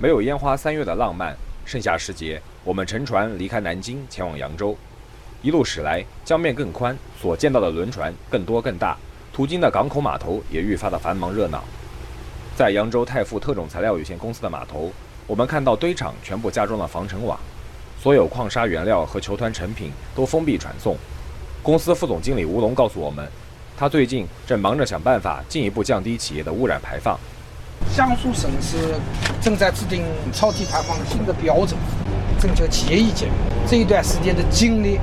没有烟花三月的浪漫。盛夏时节，我们乘船离开南京，前往扬州。一路驶来，江面更宽，所见到的轮船更多更大，途经的港口码头也愈发的繁忙热闹。在扬州泰富特种材料有限公司的码头，我们看到堆场全部加装了防尘网，所有矿砂原料和球团成品都封闭传送。公司副总经理吴龙告诉我们，他最近正忙着想办法进一步降低企业的污染排放。江苏省是正在制定超低排放的新的标准，征求企业意见。这一段时间的精力，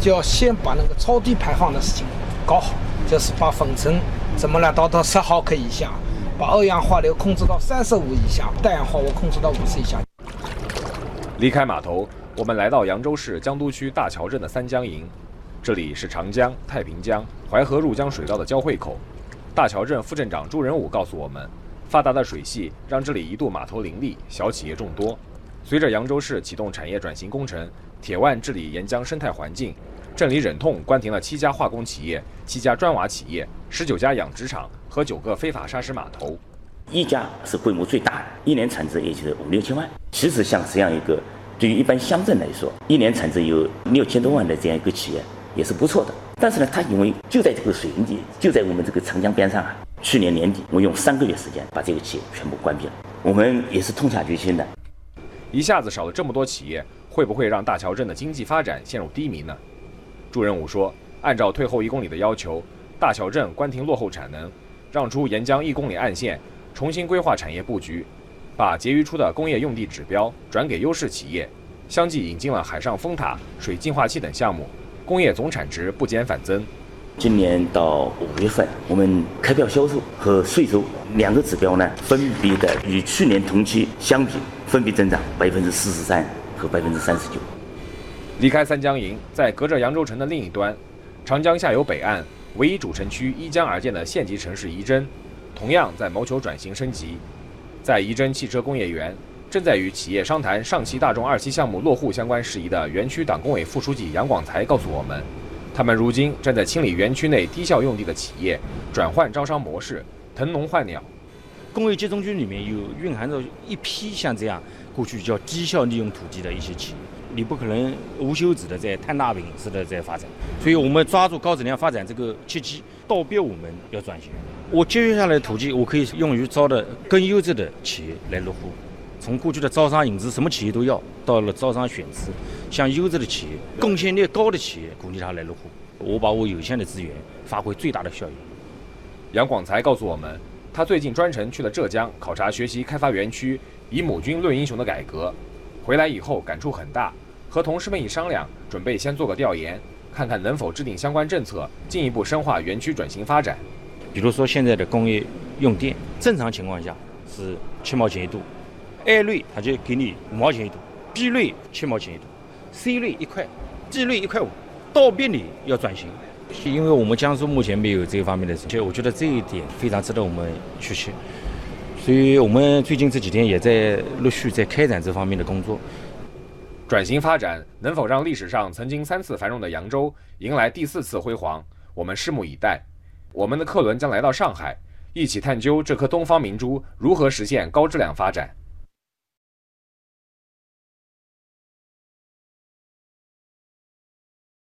就要先把那个超低排放的事情搞好，就是把粉尘怎么来达到十毫克以下，把二氧化硫控制到三十五以下，氮氧化物控制到五十以下。离开码头，我们来到扬州市江都区大桥镇的三江营，这里是长江、太平江、淮河入江水道的交汇口。大桥镇副镇长朱仁武告诉我们。发达的水系让这里一度码头林立，小企业众多。随着扬州市启动产业转型工程，铁腕治理沿江生态环境，镇里忍痛关停了七家化工企业、七家砖瓦企业、十九家养殖场和九个非法砂石码头。一家是规模最大的，一年产值也就是五六千万。其实像这样一个，对于一般乡镇来说，一年产值有六千多万的这样一个企业也是不错的。但是呢，它因为就在这个水源地，就在我们这个长江边上啊。去年年底，我用三个月时间把这个企业全部关闭了。我们也是痛下决心的。一下子少了这么多企业，会不会让大桥镇的经济发展陷入低迷呢？朱仁武说：“按照退后一公里的要求，大桥镇关停落后产能，让出沿江一公里岸线，重新规划产业布局，把结余出的工业用地指标转给优势企业，相继引进了海上风塔、水净化器等项目，工业总产值不减反增。”今年到五月份，我们开票销售和税收两个指标呢，分别的与去年同期相比，分别增长百分之四十三和百分之三十九。离开三江营，在隔着扬州城的另一端，长江下游北岸唯一主城区依江而建的县级城市仪征，同样在谋求转型升级。在仪征汽车工业园，正在与企业商谈上汽大众二期项目落户相关事宜的园区党工委副书记杨广才告诉我们。他们如今正在清理园区内低效用地的企业，转换招商模式，腾笼换鸟。工业集中区里面有蕴含着一批像这样过去叫低效利用土地的一些企业，你不可能无休止的在摊大饼似的在发展。所以我们抓住高质量发展这个契机，倒逼我们要转型。我节约下来的土地，我可以用于招的更优质的企业来落户。从过去的招商引资，什么企业都要，到了招商选资，像优质的企业、贡献率高的企业，鼓励他来落户。我把我有限的资源发挥最大的效益。杨广才告诉我们，他最近专程去了浙江考察学习开发园区以母军论英雄的改革，回来以后感触很大，和同事们一商量，准备先做个调研，看看能否制定相关政策，进一步深化园区转型发展。比如说现在的工业用电，正常情况下是七毛钱一度。A 类它就给你五毛钱一度，B 类七毛钱一度，C 类一块，D 类一块五，倒逼你要转型，因为我们江苏目前没有这方面的，其实我觉得这一点非常值得我们学习，所以我们最近这几天也在陆续在开展这方面的工作。转型发展能否让历史上曾经三次繁荣的扬州迎来第四次辉煌？我们拭目以待。我们的客轮将来到上海，一起探究这颗东方明珠如何实现高质量发展。